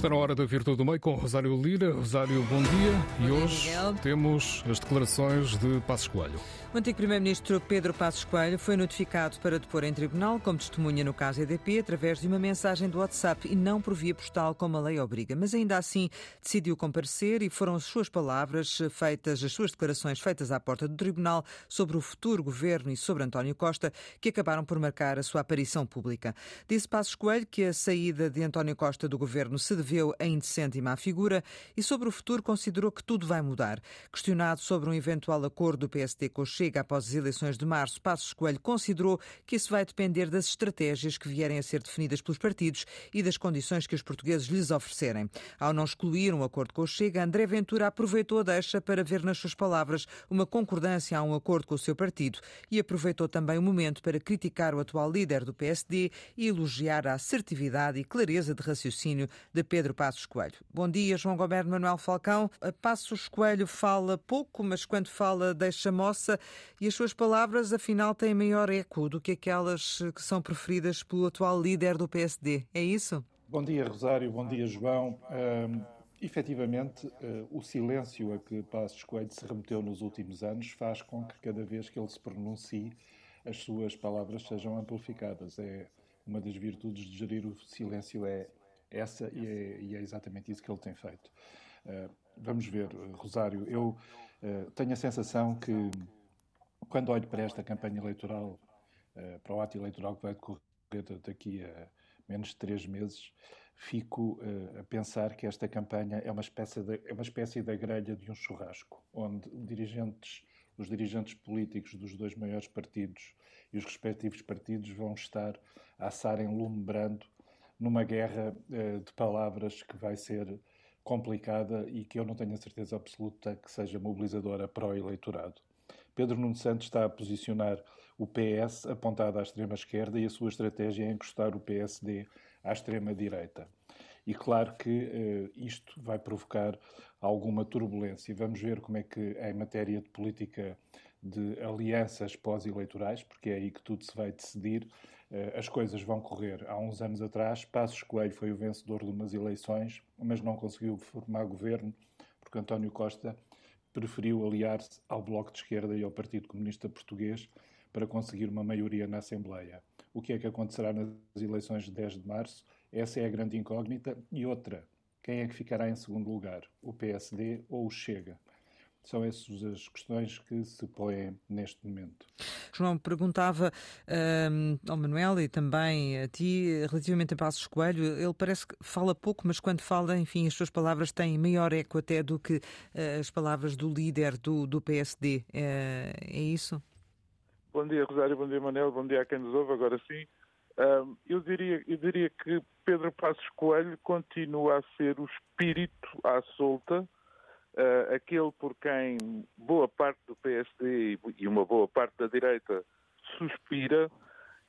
Está na hora da Virtude do Meio com Rosário Lira. Rosário, bom dia. E hoje temos as declarações de Passos Coelho. O antigo Primeiro-Ministro Pedro Passos Coelho foi notificado para depor em tribunal como testemunha no caso EDP através de uma mensagem do WhatsApp e não por via postal como a lei obriga. Mas ainda assim decidiu comparecer e foram as suas palavras feitas, as suas declarações feitas à porta do tribunal sobre o futuro governo e sobre António Costa que acabaram por marcar a sua aparição pública. Disse Passos Coelho que a saída de António Costa do governo se deveu a indecente e má figura e sobre o futuro considerou que tudo vai mudar. Questionado sobre um eventual acordo do PSD com o Chega após as eleições de março, Passos Coelho considerou que isso vai depender das estratégias que vierem a ser definidas pelos partidos e das condições que os portugueses lhes oferecerem. Ao não excluir um acordo com o Chega, André Ventura aproveitou a deixa para ver nas suas palavras uma concordância a um acordo com o seu partido e aproveitou também o momento para criticar o atual líder do PSD e elogiar a assertividade e clareza de raciocínio de Pedro Passos Coelho. Bom dia, João Goberno Manuel Falcão. Passos Coelho fala pouco, mas quando fala deixa moça e as suas palavras, afinal, têm maior eco do que aquelas que são preferidas pelo atual líder do PSD. É isso? Bom dia, Rosário. Bom dia, João. Um, efetivamente, uh, o silêncio a que Passos Coelho se remeteu nos últimos anos faz com que cada vez que ele se pronuncie, as suas palavras sejam amplificadas. É uma das virtudes de gerir o silêncio é essa e é, e é exatamente isso que ele tem feito. Uh, vamos ver, Rosário. Eu uh, tenho a sensação que quando olho para esta campanha eleitoral, uh, para o ato eleitoral que vai decorrer daqui a menos de três meses, fico uh, a pensar que esta campanha é uma espécie de, é uma espécie da grelha de um churrasco, onde dirigentes, os dirigentes políticos dos dois maiores partidos e os respectivos partidos vão estar a assarem lume brando numa guerra uh, de palavras que vai ser complicada e que eu não tenho a certeza absoluta que seja mobilizadora para o eleitorado. Pedro Nuno Santos está a posicionar o PS apontado à extrema-esquerda e a sua estratégia é encostar o PSD à extrema-direita. E claro que uh, isto vai provocar alguma turbulência. Vamos ver como é que, em matéria de política de alianças pós-eleitorais, porque é aí que tudo se vai decidir, as coisas vão correr. Há uns anos atrás, Passos Coelho foi o vencedor de umas eleições, mas não conseguiu formar governo, porque António Costa preferiu aliar-se ao Bloco de Esquerda e ao Partido Comunista Português para conseguir uma maioria na Assembleia. O que é que acontecerá nas eleições de 10 de março? Essa é a grande incógnita. E outra, quem é que ficará em segundo lugar? O PSD ou o Chega? São essas as questões que se põem neste momento. João, perguntava um, ao Manuel e também a ti, relativamente a Passos Coelho, ele parece que fala pouco, mas quando fala, enfim, as suas palavras têm maior eco até do que uh, as palavras do líder do, do PSD. É, é isso? Bom dia, Rosário, bom dia, Manuel, bom dia a quem nos ouve, agora sim. Um, eu, diria, eu diria que Pedro Passos Coelho continua a ser o espírito à solta, uh, aquele por quem boa parte do PSD e uma boa parte da direita suspira,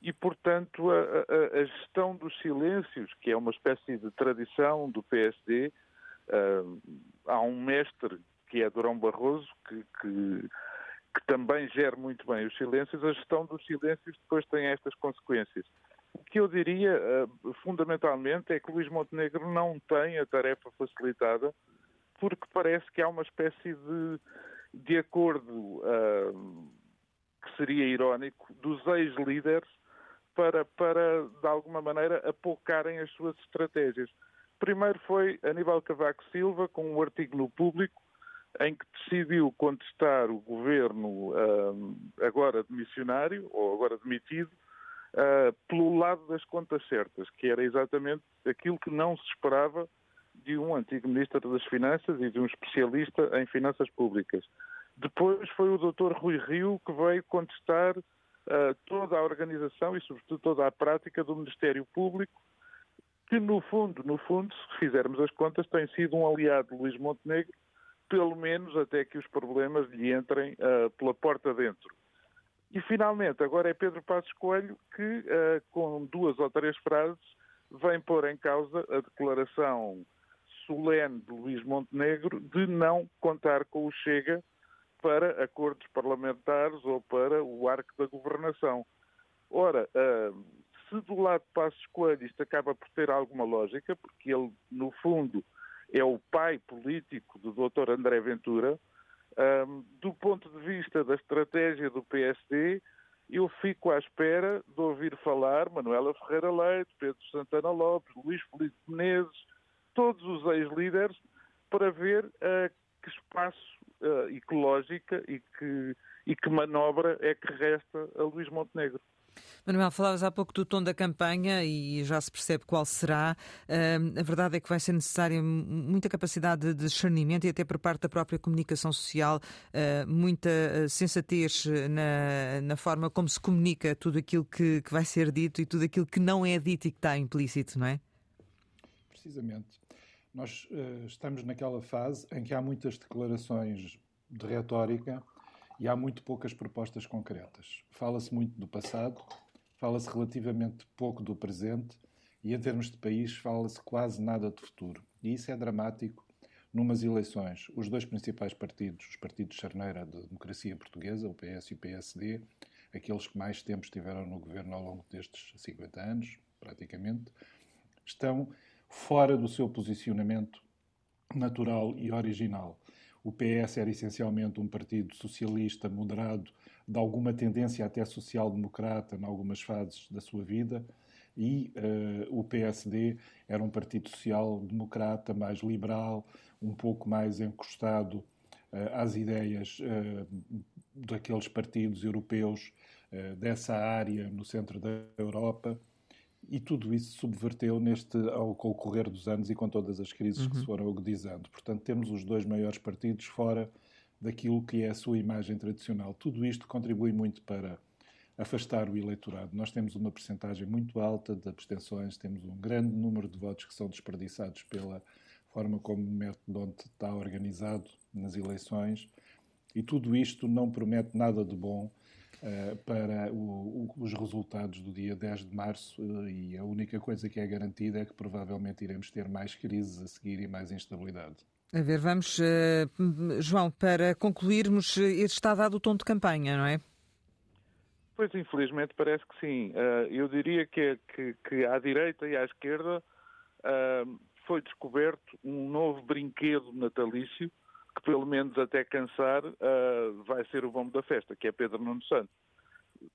e, portanto, a, a, a gestão dos silêncios, que é uma espécie de tradição do PSD, uh, há um mestre que é Durão Barroso, que, que, que também gera muito bem os silêncios, a gestão dos silêncios depois tem estas consequências. O que eu diria, uh, fundamentalmente, é que Luís Montenegro não tem a tarefa facilitada porque parece que há uma espécie de, de acordo uh, que seria irónico dos ex-líderes para, para, de alguma maneira, apocarem as suas estratégias. Primeiro foi Aníbal Cavaco Silva, com um artigo no público, em que decidiu contestar o governo uh, agora demissionário, ou agora demitido, uh, pelo lado das contas certas, que era exatamente aquilo que não se esperava de um antigo Ministro das Finanças e de um especialista em finanças públicas. Depois foi o Dr. Rui Rio que veio contestar uh, toda a organização e, sobretudo, toda a prática do Ministério Público, que, no fundo, no fundo, se fizermos as contas, tem sido um aliado de Luís Montenegro, pelo menos até que os problemas lhe entrem uh, pela porta dentro. E, finalmente, agora é Pedro Passos Coelho que, uh, com duas ou três frases, vem pôr em causa a declaração solene de Luís Montenegro de não contar com o Chega para acordos parlamentares ou para o arco da governação. Ora, uh, se do lado de Passos Coelho isto acaba por ter alguma lógica, porque ele, no fundo, é o pai político do Dr. André Ventura, um, do ponto de vista da estratégia do PSD, eu fico à espera de ouvir falar Manuela Ferreira Leite, Pedro Santana Lopes, Luís Felipe Menezes, todos os ex-líderes, para ver uh, que espaço uh, e que e que, e que manobra é que resta a Luís Montenegro. Manuel, falavas há pouco do tom da campanha e já se percebe qual será. Uh, a verdade é que vai ser necessária muita capacidade de discernimento e até por parte da própria comunicação social, uh, muita sensatez na, na, forma como se comunica tudo aquilo que, que vai ser dito e tudo aquilo que não é dito e que está implícito, não é? Precisamente. Nós uh, estamos naquela fase em que há muitas declarações de retórica e há muito poucas propostas concretas. Fala-se muito do passado, fala-se relativamente pouco do presente e, em termos de país, fala-se quase nada de futuro. E isso é dramático numas eleições. Os dois principais partidos, os partidos charneira da democracia portuguesa, o PS e o PSD, aqueles que mais tempo estiveram no governo ao longo destes 50 anos, praticamente, estão fora do seu posicionamento natural e original. O PS era essencialmente um partido socialista, moderado, de alguma tendência até social-democrata em algumas fases da sua vida, e uh, o PSD era um partido social-democrata, mais liberal, um pouco mais encostado uh, às ideias uh, daqueles partidos europeus dessa área no centro da Europa. E tudo isso subverteu neste, ao, correr dos anos e com todas as crises uhum. que se foram agudizando. Portanto, temos os dois maiores partidos fora daquilo que é a sua imagem tradicional. Tudo isto contribui muito para afastar o eleitorado. Nós temos uma percentagem muito alta de abstenções, temos um grande número de votos que são desperdiçados pela forma como o método está organizado nas eleições, e tudo isto não promete nada de bom uh, para o, o, os resultados do dia 10 de março, uh, e a única coisa que é garantida é que provavelmente iremos ter mais crises a seguir e mais instabilidade. A ver, vamos, uh, João, para concluirmos, este está dado o tom de campanha, não é? Pois, infelizmente, parece que sim. Uh, eu diria que, que, que, à direita e à esquerda uh, foi descoberto um novo brinquedo natalício que, pelo menos até cansar, vai ser o bombo da festa, que é Pedro Nuno Santos,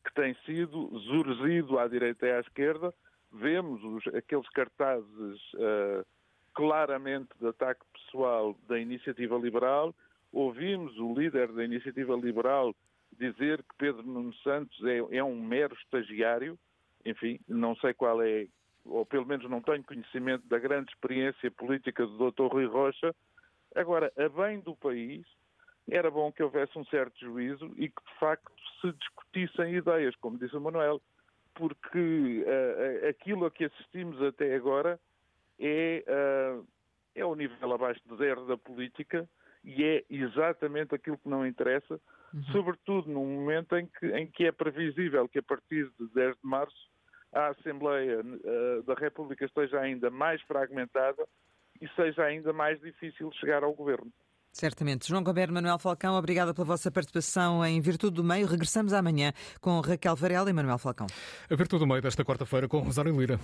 que tem sido zurzido à direita e à esquerda. Vemos os, aqueles cartazes claramente de ataque pessoal da Iniciativa Liberal. Ouvimos o líder da Iniciativa Liberal dizer que Pedro Nuno Santos é, é, um mero estagiário. Enfim, não sei qual é, ou pelo menos não tenho conhecimento da grande experiência política do Dr. Rui Rocha. Agora, a bem do país, era bom que houvesse um certo juízo e que, de facto, se discutissem ideias, como disse o Manuel, porque uh, aquilo a que assistimos até agora é, uh, é o nível abaixo de zero da política e é exatamente aquilo que não interessa, uhum. sobretudo num momento em que, em que é previsível que a partir de 10 de março a Assembleia uh, da República esteja ainda mais fragmentada e seja ainda mais difícil chegar ao governo. Certamente. João Goberno Manuel Falcão, obrigada pela vossa participação em Virtude do Meio. Regressamos amanhã com Raquel Varela e Manuel Falcão. A Virtude do Meio desta quarta-feira com Rosário Lira.